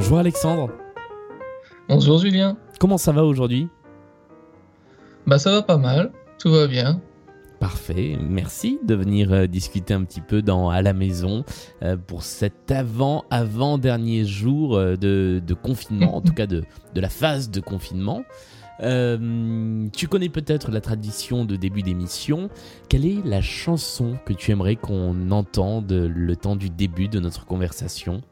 Bonjour Alexandre. Bonjour Julien. Comment ça va aujourd'hui? Bah ça va pas mal, tout va bien. Parfait, merci de venir euh, discuter un petit peu dans à la maison euh, pour cet avant avant dernier jour euh, de, confinement, en tout cas de, de la phase de confinement. tu connais peut-être la tradition de début d'émission. Quelle est la chanson que tu aimerais qu'on entende le temps du début de notre conversation?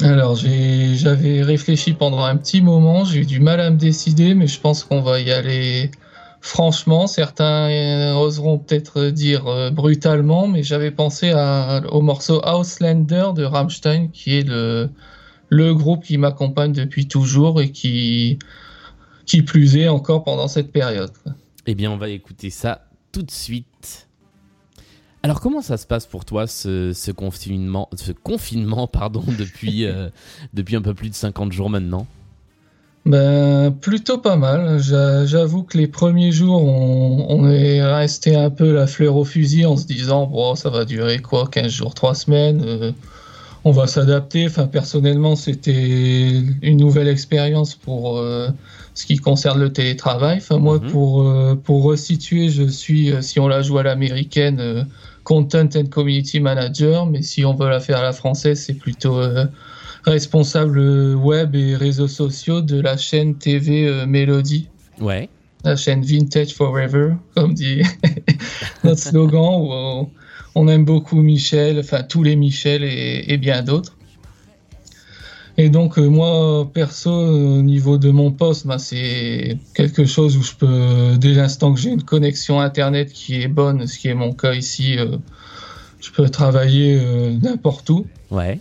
Alors, j'avais réfléchi pendant un petit moment, j'ai eu du mal à me décider, mais je pense qu'on va y aller franchement. Certains oseront peut-être dire euh, brutalement, mais j'avais pensé au morceau Auslander de Rammstein, qui est le, le groupe qui m'accompagne depuis toujours et qui, qui plus est encore pendant cette période. Eh bien, on va écouter ça tout de suite. Alors comment ça se passe pour toi ce, confinement, ce confinement pardon, depuis, euh, depuis un peu plus de 50 jours maintenant? Ben, plutôt pas mal. J'avoue que les premiers jours, on, est resté un peu la fleur au fusil en se disant, bon, ça va durer quoi, 15 jours, 3 semaines, euh, on va s'adapter. Enfin, personnellement, c'était une nouvelle expérience pour euh, ce qui concerne le télétravail. Enfin, moi, mhm. pour, pour resituer, je suis, si on la joue à l'américaine, Content and Community Manager, mais si on veut la faire à la française, c'est plutôt euh, responsable web et réseaux sociaux de la chaîne TV euh, Melody. Ouais. La chaîne Vintage Forever, comme dit notre slogan, où on, aime beaucoup Michel, enfin tous les Michel et bien d'autres. Et donc euh, moi perso au niveau de mon poste, bah, c'est quelque chose où je peux dès l'instant que j'ai une connexion internet qui est bonne, ce qui est mon cas ici, euh, je peux travailler euh, n'importe où. Ouais.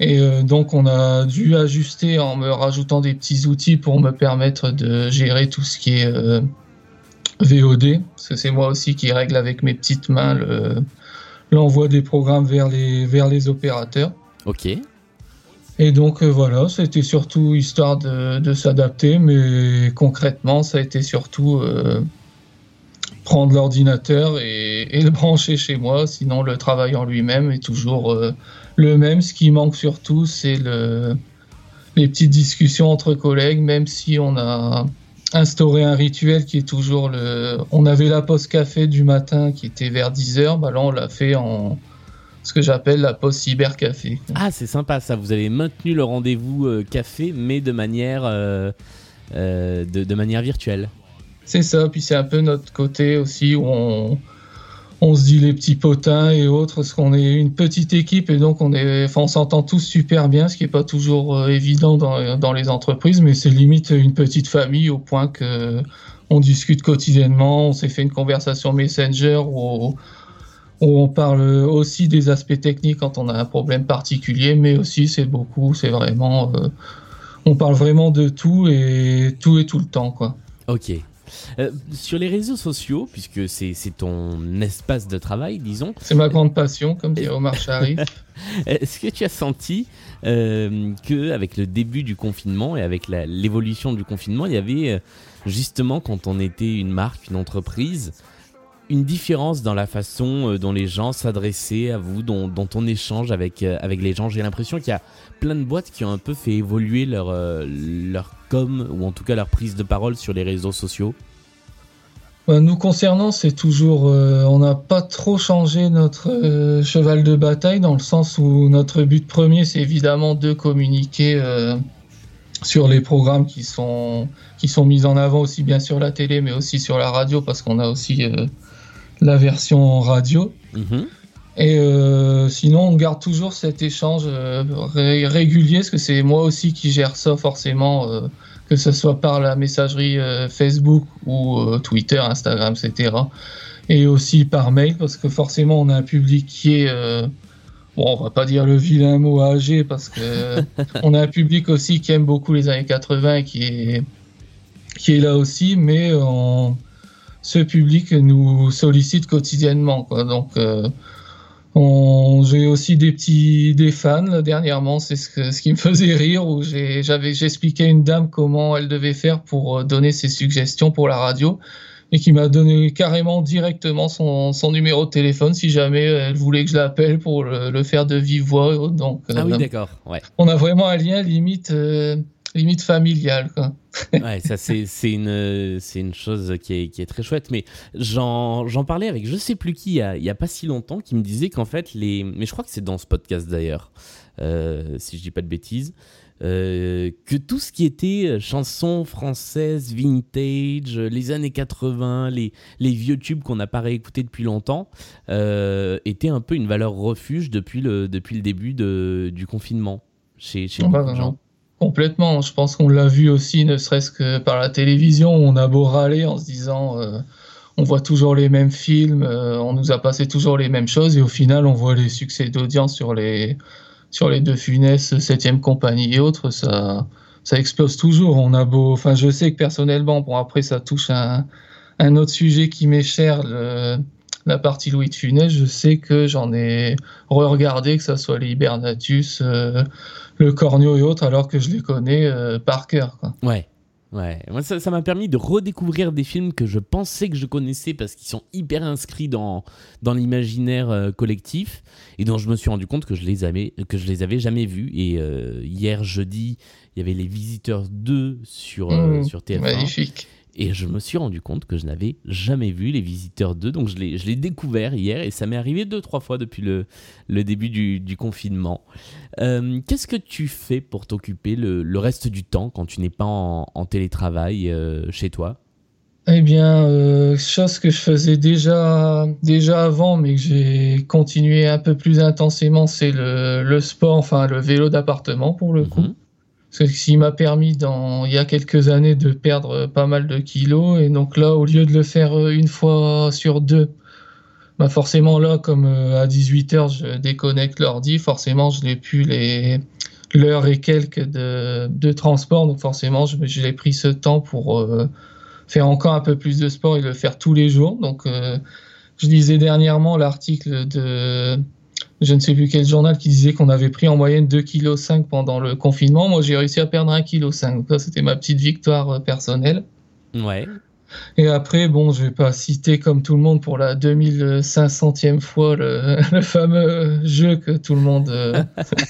Et donc on a dû ajuster en me rajoutant des petits outils pour me permettre de gérer tout ce qui est VOD, parce que c'est moi aussi qui règle avec mes petites mains l'envoi des programmes vers les vers les opérateurs. Ok. Et donc euh, voilà, c'était surtout histoire de, s'adapter, mais concrètement, ça a été surtout euh, prendre l'ordinateur et, le brancher chez moi. Sinon, le travail en lui-même est toujours euh, le même. Ce qui manque surtout, c'est le, les petites discussions entre collègues, même si on a instauré un rituel qui est toujours le. On avait la pause café du matin qui était vers 10h, bah là on l'a fait en ce que j'appelle la pause cybercafé. Ah, c'est sympa ça. Vous avez maintenu le rendez-vous euh, café, mais de manière, euh, euh, de, manière virtuelle. C'est ça. Puis c'est un peu notre côté aussi où on, on se dit les petits potins et autres, parce qu'on est une petite équipe et donc on est, on s'entend tous super bien, ce qui est pas toujours évident dans, dans, les entreprises, mais c'est limite une petite famille au point que on discute quotidiennement. On s'est fait une conversation Messenger ou on parle aussi des aspects techniques quand on a un problème particulier, mais aussi c'est beaucoup, c'est vraiment, euh, on parle vraiment de tout et tout et tout le temps, quoi. Ok. Euh, sur les réseaux sociaux, puisque c'est ton espace de travail, disons. C'est ma grande passion, comme dit Omar Sharif. Est-ce que tu as senti euh, que avec le début du confinement et avec l'évolution du confinement, il y avait euh, justement quand on était une marque, une entreprise, une différence dans la façon euh, dont les gens s'adressaient à vous, dont, on échange avec, euh, avec les gens. J'ai l'impression qu'il y a plein de boîtes qui ont un peu fait évoluer leur, euh, leur com, ou en tout cas leur prise de parole sur les réseaux sociaux. Nous concernant, c'est toujours, on n'a pas trop changé notre cheval de bataille dans le sens où notre but premier, c'est évidemment de communiquer sur les programmes qui sont qui sont mis en avant aussi bien sur la télé, mais aussi sur la radio, parce qu'on a aussi la version radio. Mhm. Et euh, sinon, on garde toujours cet échange euh, régulier, parce que c'est moi aussi qui gère ça forcément, euh, que ce soit par la messagerie Facebook ou Twitter, Instagram, etc. Et aussi par mail, parce que forcément, on a un public qui est... Bon, on va pas dire le vilain mot âgé, parce que on a un public aussi qui aime beaucoup les années 80 et qui est, qui est là aussi, mais en ce public nous sollicite quotidiennement. Quoi. Donc, euh, j'ai aussi des petits des fans dernièrement. C'est ce, ce qui me faisait rire où j'avais j'expliquais à une dame comment elle devait faire pour euh, donner ses suggestions pour la radio. et qui m'a donné carrément directement son, son, numéro de téléphone si jamais elle voulait que je l'appelle pour le, faire de vive voix. Donc, ah oui, d'accord. Ouais. On a vraiment un lien limite limite familiale. Quoi. Ouais, ça c'est une, une chose qui est, qui est, très chouette. Mais j'en parlais avec je sais plus qui il y a, pas si longtemps qui me disait qu'en fait, les. Mais je crois que c'est dans ce podcast d'ailleurs, euh, si je dis pas de bêtises. Euh, que tout ce qui était chansons françaises, vintage, les années 80, les, les vieux tubes qu'on n'a pas réécoutés depuis longtemps, euh, était un peu une valeur refuge depuis le, depuis le début de, du confinement chez, chez beaucoup de gens. Complètement. Je pense qu'on l'a vu aussi, ne serait-ce que par la télévision. On a beau râler en se disant euh, on voit toujours les mêmes films, euh, on nous a passé toujours les mêmes choses, et au final, on voit les succès d'audience sur les, sur les deux Funès, 7 compagnie et autres. Ça, ça explose toujours. On a beau. Enfin, je sais que personnellement, bon, après, ça touche un, un autre sujet qui m'est cher. La partie Louis de Funès, je sais que j'en ai re-regardé, que ce soit les Hibernatus, euh, le Cornio et autres, alors que je les connais euh, par cœur. Quoi. Ouais. Ouais, moi ça m'a permis de redécouvrir des films que je pensais que je connaissais parce qu'ils sont hyper inscrits dans, dans l'imaginaire euh, collectif et dont je me suis rendu compte que je les avais, que je les avais jamais vus. Et euh, hier jeudi, il y avait Les Visiteurs 2 sur, mmh, sur TF1. Magnifique. Et je me suis rendu compte que je n'avais jamais vu Les Visiteurs 2. Donc je l'ai découvert hier et ça m'est arrivé deux, trois fois depuis le, le début du, du confinement. Euh, qu'est-ce que tu fais pour t'occuper le, le, reste du temps quand tu n'es pas en, en télétravail euh, chez toi? Eh bien, euh, chose que je faisais déjà, déjà avant, mais que j'ai continué un peu plus intensément, c'est le, le, sport, enfin le vélo d'appartement pour le coup. Mhm. Ce qui m'a permis dans, il y a quelques années de perdre pas mal de kilos. Et donc là, au lieu de le faire euh, une fois sur deux, bah forcément là, comme euh, à 18h, je déconnecte l'ordi, forcément, je n'ai plus les l'heure et quelques de, transport. Donc forcément, je, je l'ai pris ce temps pour euh, faire encore un peu plus de sport et le faire tous les jours. Donc je lisais dernièrement l'article de je ne sais plus quel journal qui disait qu'on avait pris en moyenne 2,5 kg pendant le confinement. Moi, j'ai réussi à perdre 1,5 kg. Ça, c'était ma petite victoire euh, personnelle. Ouais. Et après, bon, je vais pas citer comme tout le monde pour la 2500e fois le, fameux jeu que tout le monde, euh,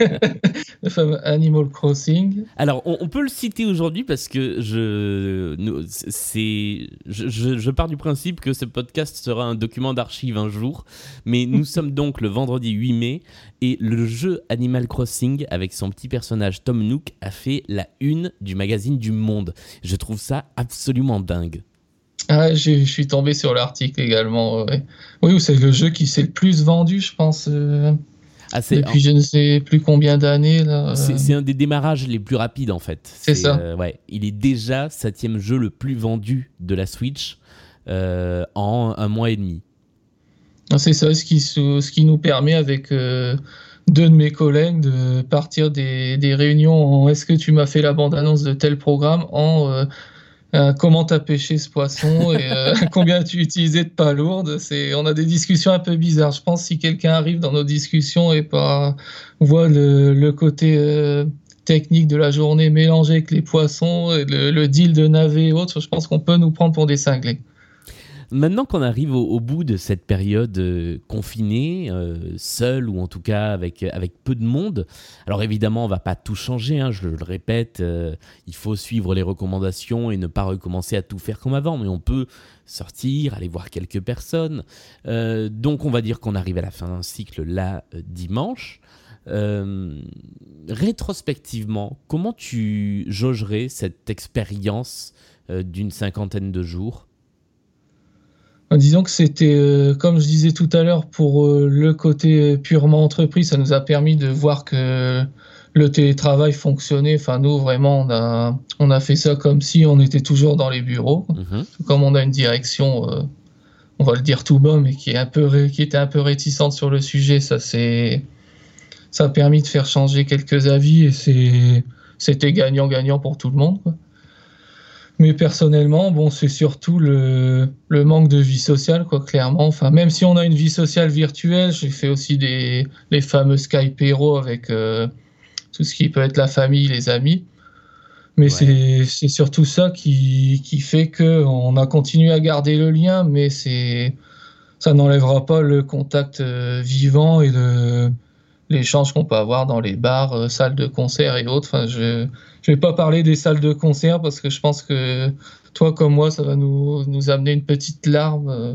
le fameux Animal Crossing. Alors, on, peut le citer aujourd'hui parce que je, c'est, je, je, pars du principe que ce podcast sera un document d'archive un jour, mais nous sommes donc le vendredi 8 mai et le jeu Animal Crossing avec son petit personnage Tom Nook a fait la une du magazine du Monde. Je trouve ça absolument dingue. Ah, je suis tombé sur l'article également. Oui, c'est le jeu qui s'est le plus vendu, je pense. Euh, ah, depuis je ne sais plus combien d'années. C'est un des démarrages les plus rapides en fait. C'est ça. Euh, ouais, il est déjà septième jeu le plus vendu de la Switch euh, en un mois et demi. C'est ça, ce qui, ce qui nous permet avec deux de mes collègues de partir des, des réunions en est-ce que tu m'as fait la bande-annonce de tel programme en euh, comment tu as pêché ce poisson et euh, combien tu utilisé de palourdes. C'est, on a des discussions un peu bizarres. Je pense si quelqu'un arrive dans nos discussions et pas voit le, côté euh, technique de la journée mélangé avec les poissons et le, le deal de navet et autres, je pense qu'on peut nous prendre pour des cinglés. Maintenant qu'on arrive au, bout de cette période euh, confinée, euh, seul ou en tout cas avec, avec peu de monde, alors évidemment on va pas tout changer, hein, je le répète, euh, il faut suivre les recommandations et ne pas recommencer à tout faire comme avant, mais on peut sortir, aller voir quelques personnes. donc on va dire qu'on arrive à la fin d'un cycle là dimanche. rétrospectivement, comment tu jaugerais cette expérience d'une cinquantaine de jours? Disons que c'était, euh, comme je disais tout à l'heure, pour euh, le côté purement entreprise, ça nous a permis de voir que le télétravail fonctionnait. Enfin, nous, vraiment, on a, on a fait ça comme si on était toujours dans les bureaux. Mhm. Comme on a une direction, euh, on va le dire tout bas, mais qui, est un peu qui était un peu réticente sur le sujet, ça, c'est, ça a permis de faire changer quelques avis et c'était gagnant-gagnant pour tout le monde. Quoi. Mais personnellement, bon, c'est surtout le, le, manque de vie sociale, quoi, clairement. Enfin, même si on a une vie sociale virtuelle, j'ai fait aussi des les fameux Skype Hero avec euh, tout ce qui peut être la famille, les amis. Mais c'est surtout ça qui, qui fait qu'on a continué à garder le lien, mais c'est ça n'enlèvera pas le contact euh, vivant et l'échange qu'on peut avoir dans les bars, euh, salles de concert et autres. Enfin, je ne vais pas parler des salles de concert parce que je pense que toi comme moi, ça va nous, nous amener une petite larme. Euh,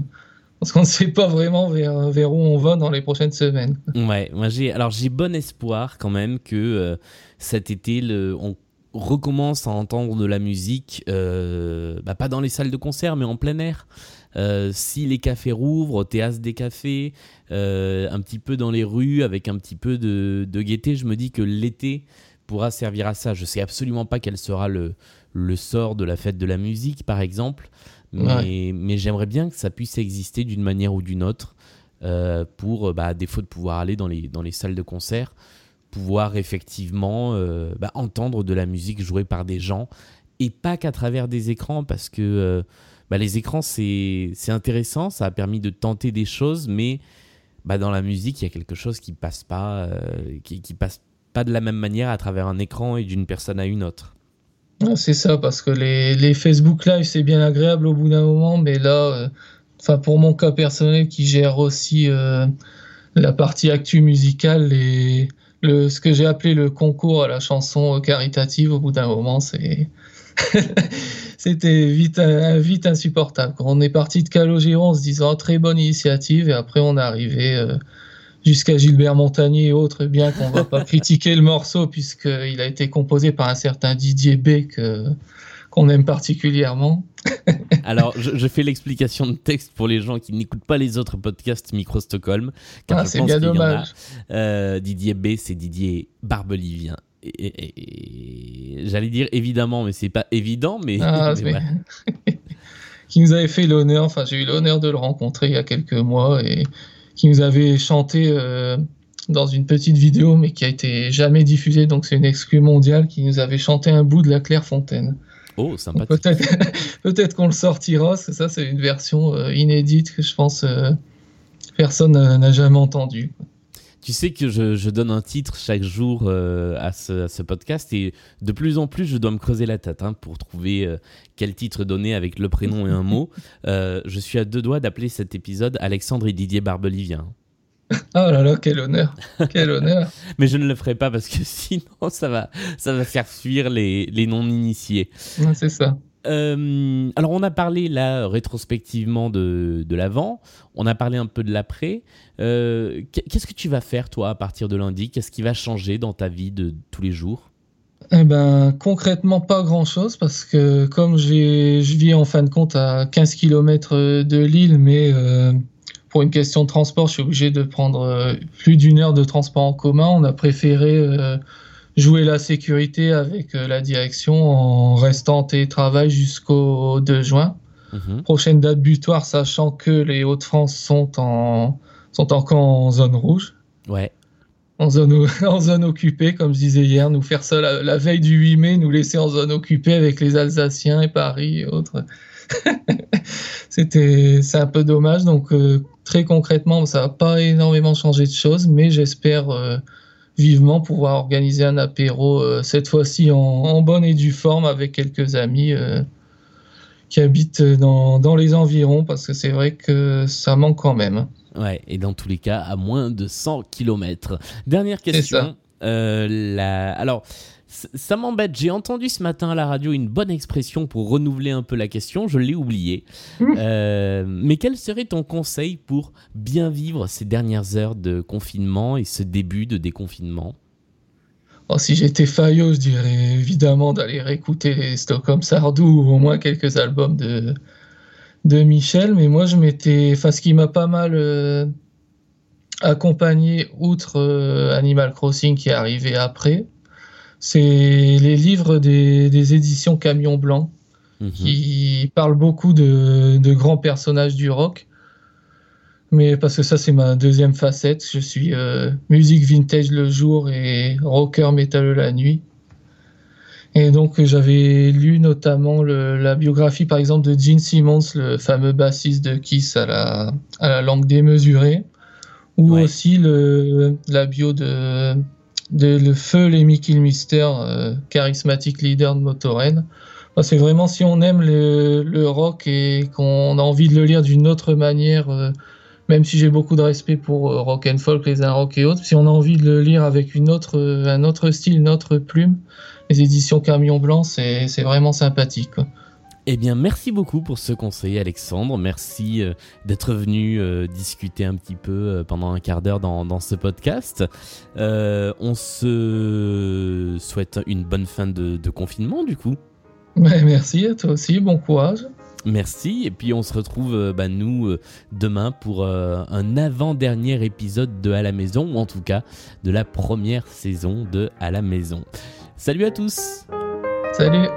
parce qu'on ne sait pas vraiment vers, vers, où on va dans les prochaines semaines. Ouais, moi j'ai alors j'ai bon espoir quand même que cet été on recommence à entendre de la musique, bah, pas dans les salles de concert, mais en plein air. Euh, si les cafés rouvrent, au théâtre des cafés, euh, un petit peu dans les rues, avec un petit peu de, gaieté, je me dis que l'été pourra servir à ça. Je sais absolument pas quel sera le, le sort de la fête de la musique, par exemple, mais, mais j'aimerais bien que ça puisse exister d'une manière ou d'une autre, euh, pour, bah, à défaut de pouvoir aller dans les, dans les salles de concert, pouvoir effectivement bah, entendre de la musique jouée par des gens, et pas qu'à travers des écrans, parce que bah, les écrans, c'est intéressant, ça a permis de tenter des choses, mais bah, dans la musique, il y a quelque chose qui passe pas, euh, qui, passe pas de la même manière à travers un écran et d'une personne à une autre. C'est ça, parce que les, les Facebook Live, c'est bien agréable au bout d'un moment, mais là, euh, pour mon cas personnel qui gère aussi euh, la partie actu musicale et le, ce que j'ai appelé le concours à la chanson caritative, au bout d'un moment, c'est c'était vite, euh, vite insupportable. On est parti de Calogero en se disant très bonne initiative et après on est arrivé euh, jusqu'à Gilbert Montagnier et autres, bien qu'on va pas critiquer le morceau puisqu'il a été composé par un certain Didier B qu'on aime particulièrement. Alors, je, fais l'explication de texte pour les gens qui n'écoutent pas les autres podcasts Micro Stockholm. Car ah, c'est bien dommage. Euh, Didier B, c'est Didier Barbelivien j'allais dire évidemment, mais c'est pas évident, mais, ah, qui nous avait fait l'honneur, enfin j'ai eu l'honneur de le rencontrer il y a quelques mois et qui nous avait chanté euh, dans une petite vidéo, mais qui a été jamais diffusée, donc c'est une exclue mondiale, qui nous avait chanté un bout de la Clairefontaine. Oh, sympathique. Peut-être qu'on le sortira, parce que ça c'est une version euh, inédite que je pense euh, personne n'a jamais entendue. Tu sais que je, donne un titre chaque jour euh, à, ce, podcast et de plus en plus je dois me creuser la tête hein, pour trouver euh, quel titre donner avec le prénom et un mot. Euh, je suis à deux doigts d'appeler cet épisode Alexandre et Didier Barbelivien. Oh là là, quel honneur, quel honneur. Mais je ne le ferai pas parce que sinon ça va, ça va faire fuir les, les non-initiés. c'est ça. Euh, alors on a parlé là rétrospectivement de, de l'avant, on a parlé un peu de l'après. Euh, qu'est-ce que tu vas faire toi à partir de lundi? Qu'est-ce qui va changer dans ta vie de tous les jours? Eh ben, concrètement, pas grand chose parce que comme je vis en fin de compte à 15 km de Lille, mais euh, pour une question de transport, je suis obligé de prendre plus d'une heure de transport en commun. On a préféré jouer la sécurité avec euh, la direction en restant en télétravail jusqu'au 2 juin. Mhm. Prochaine date butoir, sachant que les Hauts-de-France sont, en, sont encore en zone rouge. Ouais. En zone, en zone occupée, comme je disais hier, nous faire ça la, veille du 8 mai, nous laisser en zone occupée avec les Alsaciens et Paris et autres. C'était, c'est un peu dommage. Donc, euh, très concrètement, ça va pas énormément changer de choses, mais j'espère euh, vivement pouvoir organiser un apéro, euh, cette fois-ci en, bonne et due forme avec quelques amis euh, qui habitent dans, dans, les environs, parce que c'est vrai que ça manque quand même. Ouais, et dans tous les cas, à moins de 100 km. Dernière question. Euh, la... Alors, ça m'embête. J'ai entendu ce matin à la radio une bonne expression pour renouveler un peu la question. Je l'ai oublié. Mmh. Euh, mais quel serait ton conseil pour bien vivre ces dernières heures de confinement et ce début de déconfinement? Oh, Si j'étais Fayot, je dirais évidemment d'aller réécouter les Stockholm Sardou ou au moins quelques albums de, de Michel. Mais moi, je m'étais. Enfin, ce qui m'a pas mal. Euh, accompagné outre euh, Animal Crossing qui est arrivé après, c'est les livres des, éditions Camion Blanc mhm. qui parlent beaucoup de, grands personnages du rock. Mais parce que ça, c'est ma deuxième facette. Je suis euh, musique vintage le jour et rocker metal la nuit. Et donc, j'avais lu notamment la biographie, par exemple, de Gene Simmons, le fameux bassiste de Kiss à la, à la langue démesurée, ou aussi le, la bio de de le feu Lemmy Kilmister, charismatique leader de Motorhead. C'est vraiment si on aime le, le rock et qu'on a envie de le lire d'une autre manière même si j'ai beaucoup de respect pour euh, rock and folk, les un rock et autres, si on a envie de le lire avec une autre, euh, un autre style, une autre plume, les éditions Camion Blanc, c'est vraiment sympathique. Eh bien, merci beaucoup pour ce conseil, Alexandre. Merci euh, d'être venu discuter un petit peu pendant un quart d'heure dans, dans, ce podcast. on se souhaite une bonne fin de, de confinement, du coup. merci à toi aussi, bon courage. Merci. Et puis on se retrouve, euh, bah, nous, euh, demain pour euh, un avant-dernier épisode de À la maison, ou en tout cas de la première saison de À la maison. Salut à tous. Salut.